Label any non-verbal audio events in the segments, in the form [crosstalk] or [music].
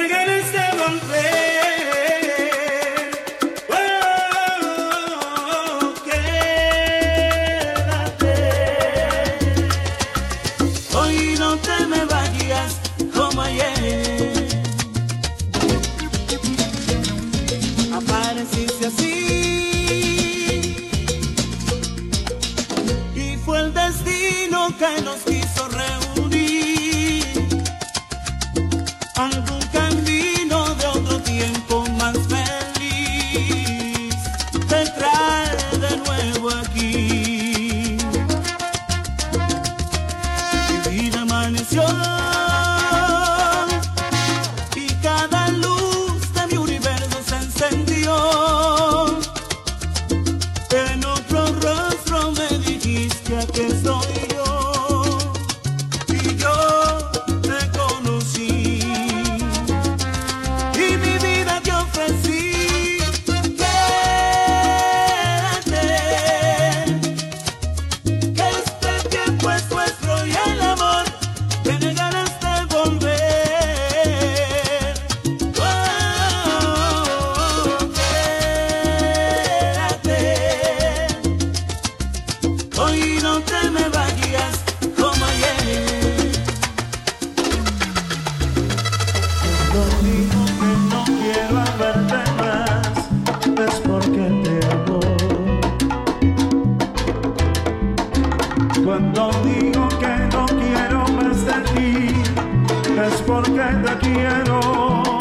Miguel Esteban Play. Cuando digo que no quiero más de ti, es porque te quiero.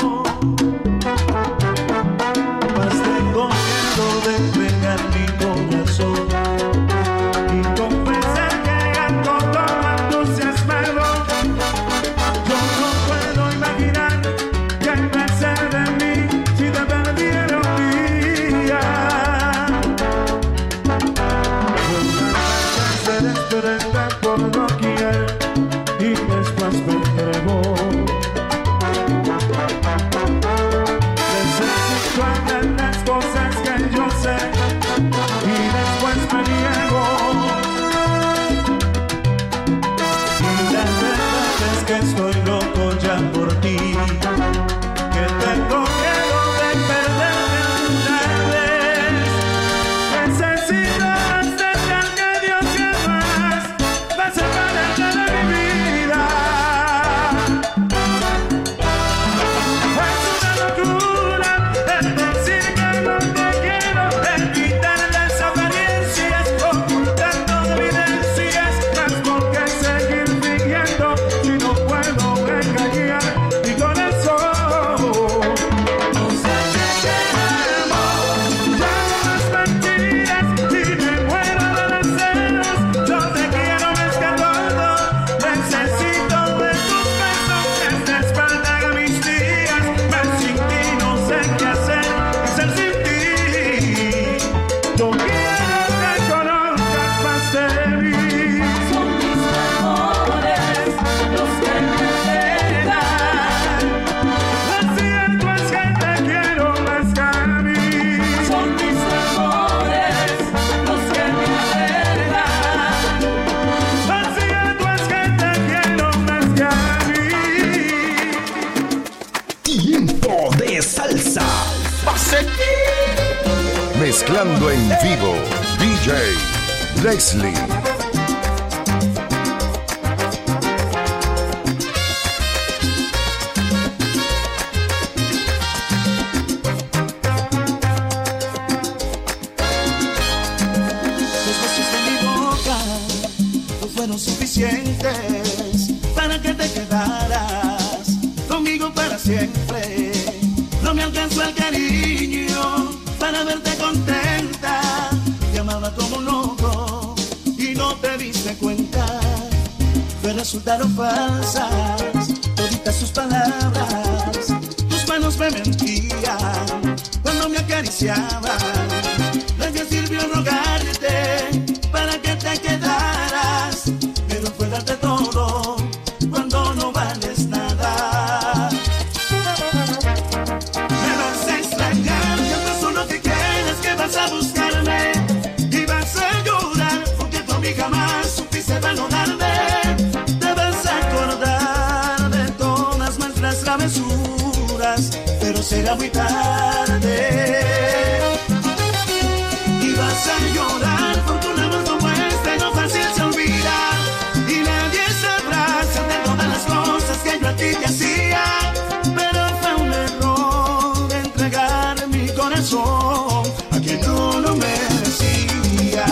en vivo, DJ Leslie. no fueron suficientes para que te quedaras conmigo para siempre. No me alcanzó el cariño para verte contento. que resultaron falsas, todas sus palabras, tus manos me mentían cuando me acariciaban. Las tarde. Y vas a llorar porque una más como esta no fácil se olvida. Y nadie sabrá de todas las cosas que yo a ti te hacía. Pero fue un error entregar mi corazón a quien no lo merecía.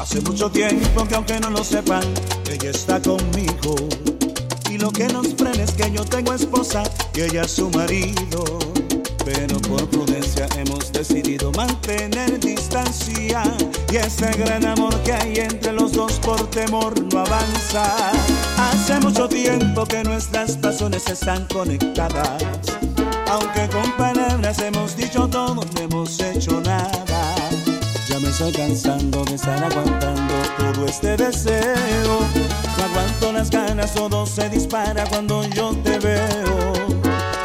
Hace mucho tiempo que aunque no lo sepan, ella está conmigo. Lo que nos frena es que yo tengo esposa y ella su marido. Pero por prudencia hemos decidido mantener distancia. Y ese gran amor que hay entre los dos por temor no avanza. Hace mucho tiempo que nuestras pasiones están conectadas. Aunque con palabras hemos dicho todo, no hemos hecho nada. Me estoy cansando de estar aguantando todo este deseo. No aguanto las ganas, todo se dispara cuando yo te veo.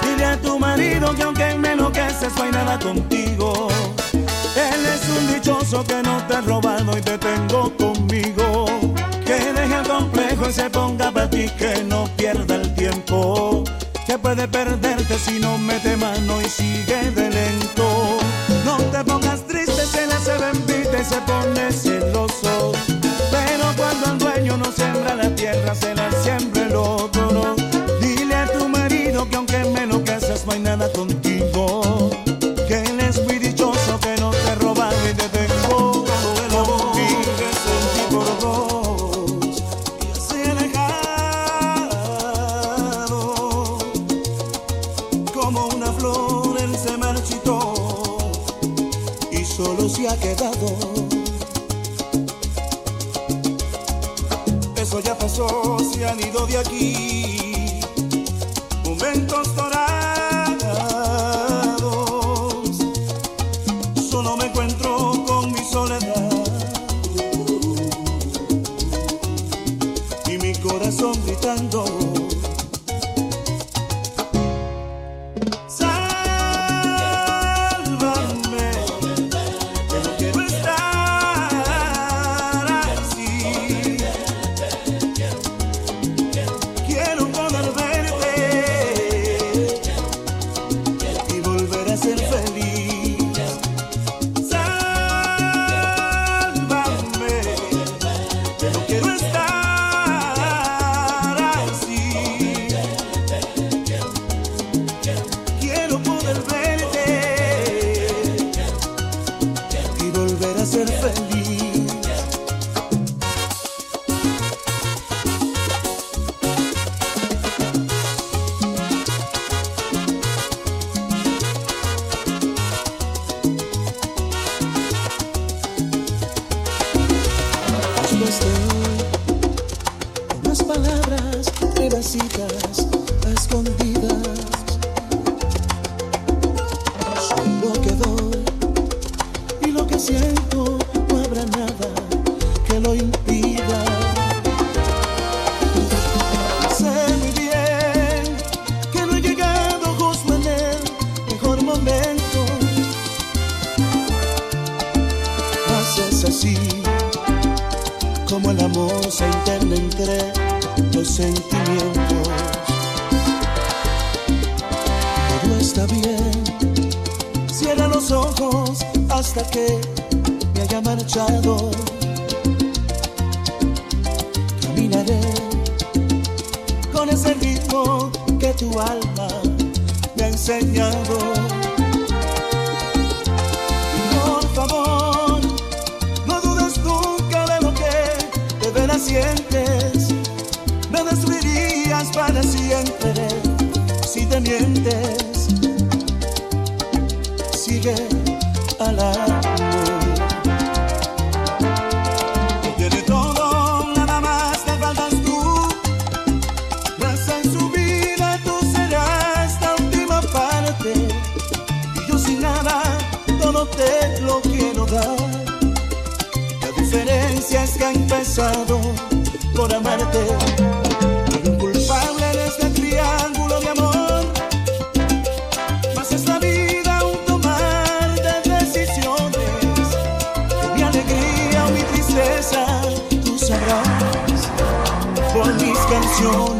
Dile a tu marido que aunque me enloqueces, no hay nada contigo. Él es un dichoso que no te ha robado y te tengo conmigo. Que deje el complejo y se ponga para ti, que no pierda el tiempo. Que puede perderte si no mete mano y sigue de lento. No te pongas triste, se le hace bendita se pone celoso. Pero cuando el dueño no siembra la tierra, se la siembra el otro. Y tu alma me ha enseñado. Te lo quiero dar. La diferencia es que ha empezado por amarte. Culpable en este triángulo de amor. Mas es la vida un tomar de decisiones. Mi alegría o mi tristeza tú sabrás por mis canciones.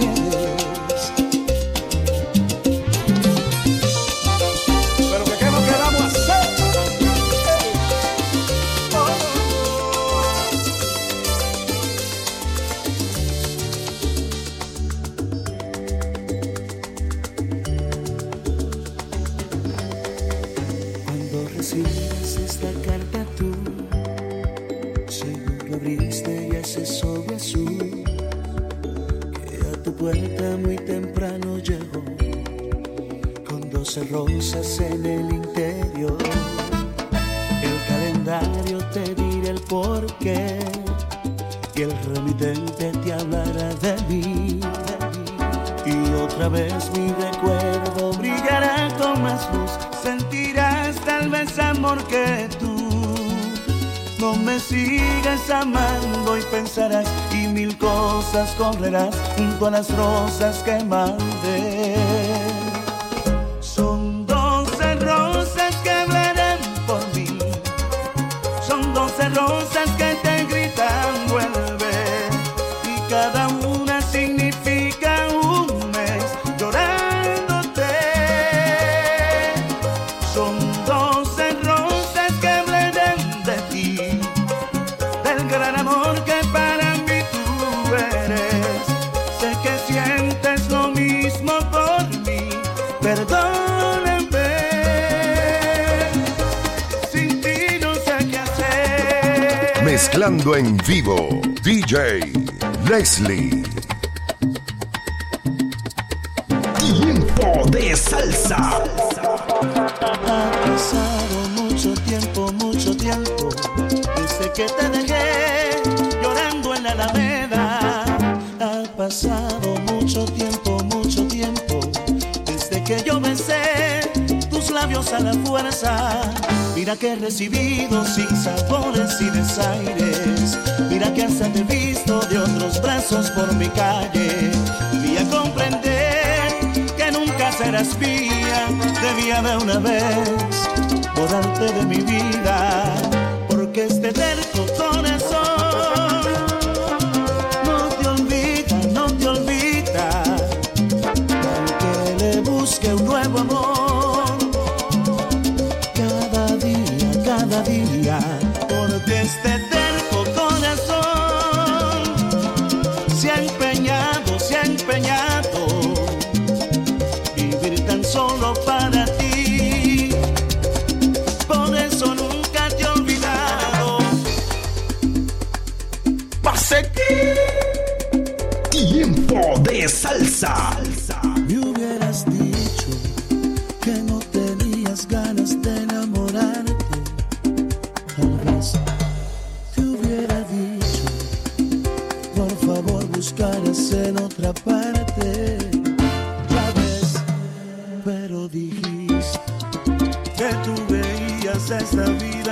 Rosas en el interior. El calendario te dirá el porqué y el remitente te hablará de mí. Y otra vez mi recuerdo brillará con más luz sentirás tal vez amor que tú. No me sigas amando y pensarás y mil cosas correrás junto a las rosas que mandé. Gran amor que para mí tú eres. Sé que sientes lo mismo por mí, perdóname. Sin ti no sé qué hacer. Mezclando en vivo, DJ Leslie. Tiempo de salsa. Ha pasado mucho tiempo, mucho tiempo desde que te que yo besé tus labios a la fuerza. Mira que he recibido sin sabores y desaires. Mira que hasta te visto de otros brazos por mi calle. Y a comprender que nunca serás mía, debía de una vez borrarte de mi vida, porque este terco corazón porque este terco corazón se ha empeñado, se ha empeñado vivir tan solo para ti. Por eso nunca te he olvidado. Pase Tiempo de salsa. esa vida.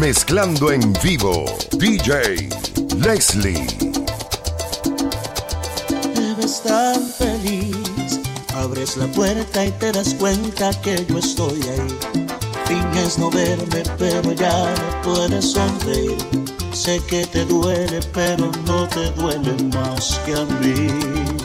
Mezclando en vivo, DJ Leslie. Te ves tan feliz, abres la puerta y te das cuenta que yo estoy ahí. Finges no verme, pero ya no puedes sonreír. Sé que te duele, pero no te duele más que a mí.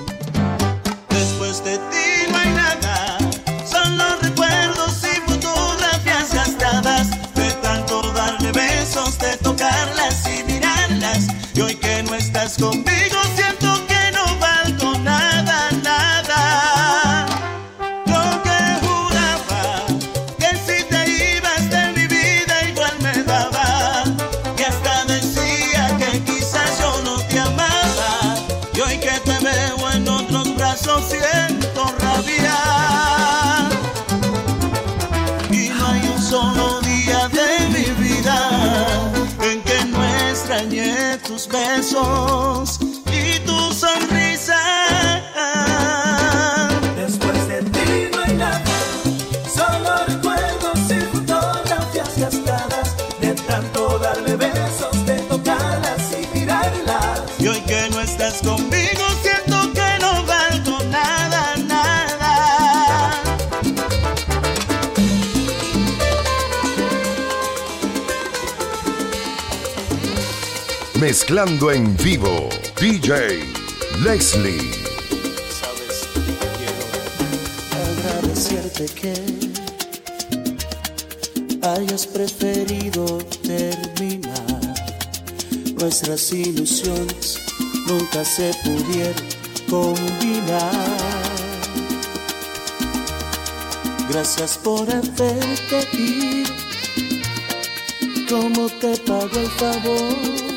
Mezclando en vivo, DJ Leslie. Sabes, quiero agradecerte que hayas preferido terminar. Nuestras ilusiones nunca se pudieron combinar. Gracias por hacerte ir. ¿Cómo te pago el favor?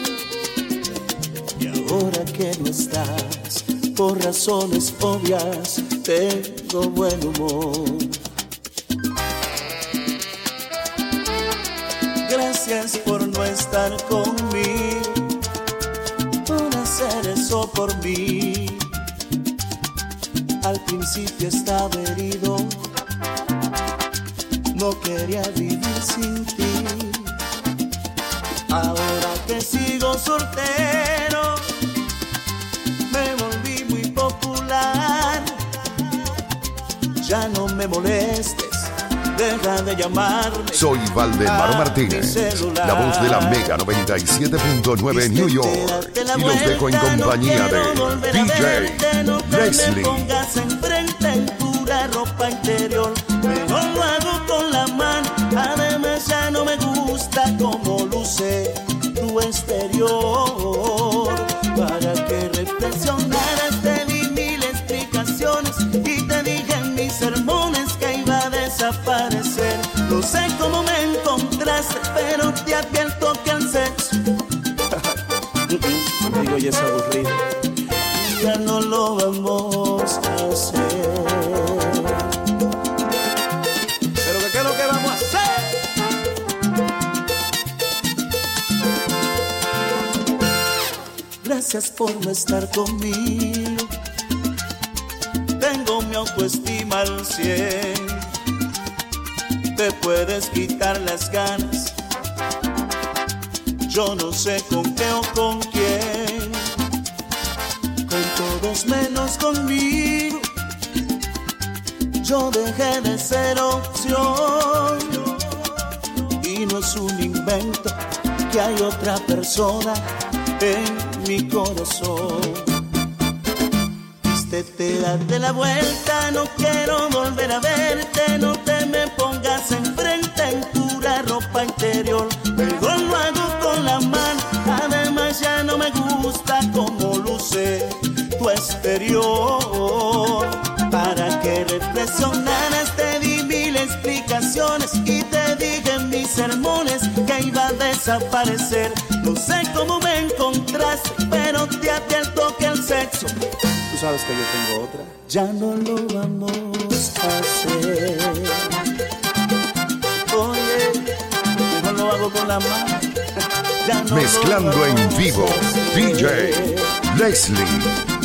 Ahora que no estás, por razones obvias, tengo buen humor. Gracias por no estar conmigo, por hacer eso por mí. Al principio estaba herido, no quería vivir sin ti. Ahora que sigo soltero, Ya no me molestes, deja de llamarme. Soy Valdemar a Martínez, la voz de la Mega 97.9 New York. Y los dejo en compañía de DJ Leslie. ropa interior. Sé cómo me encontraste, pero te advierto que el sexo [laughs] Digo, y es aburrido. Ya no lo vamos a hacer. Pero ¿qué es lo que vamos a hacer? Gracias por no estar conmigo. Tengo mi autoestima al cien. Te puedes quitar las ganas. Yo no sé con qué o con quién. Con todos menos conmigo. Yo dejé de ser opción. Y no es un invento que hay otra persona en mi corazón. Vístete, date la vuelta, no quiero volver a verte, no te me pongas enfrente en pura ropa interior. Mejor lo hago con la mano, además ya no me gusta cómo luce tu exterior. Para que reflexionaras te di mil explicaciones y te dije en mis sermones que iba a desaparecer. No sé cómo me encontraste, pero te advierto que el sexo Tú sabes que yo tengo otra. Ya no lo vamos Mezclando en vivo. DJ Leslie.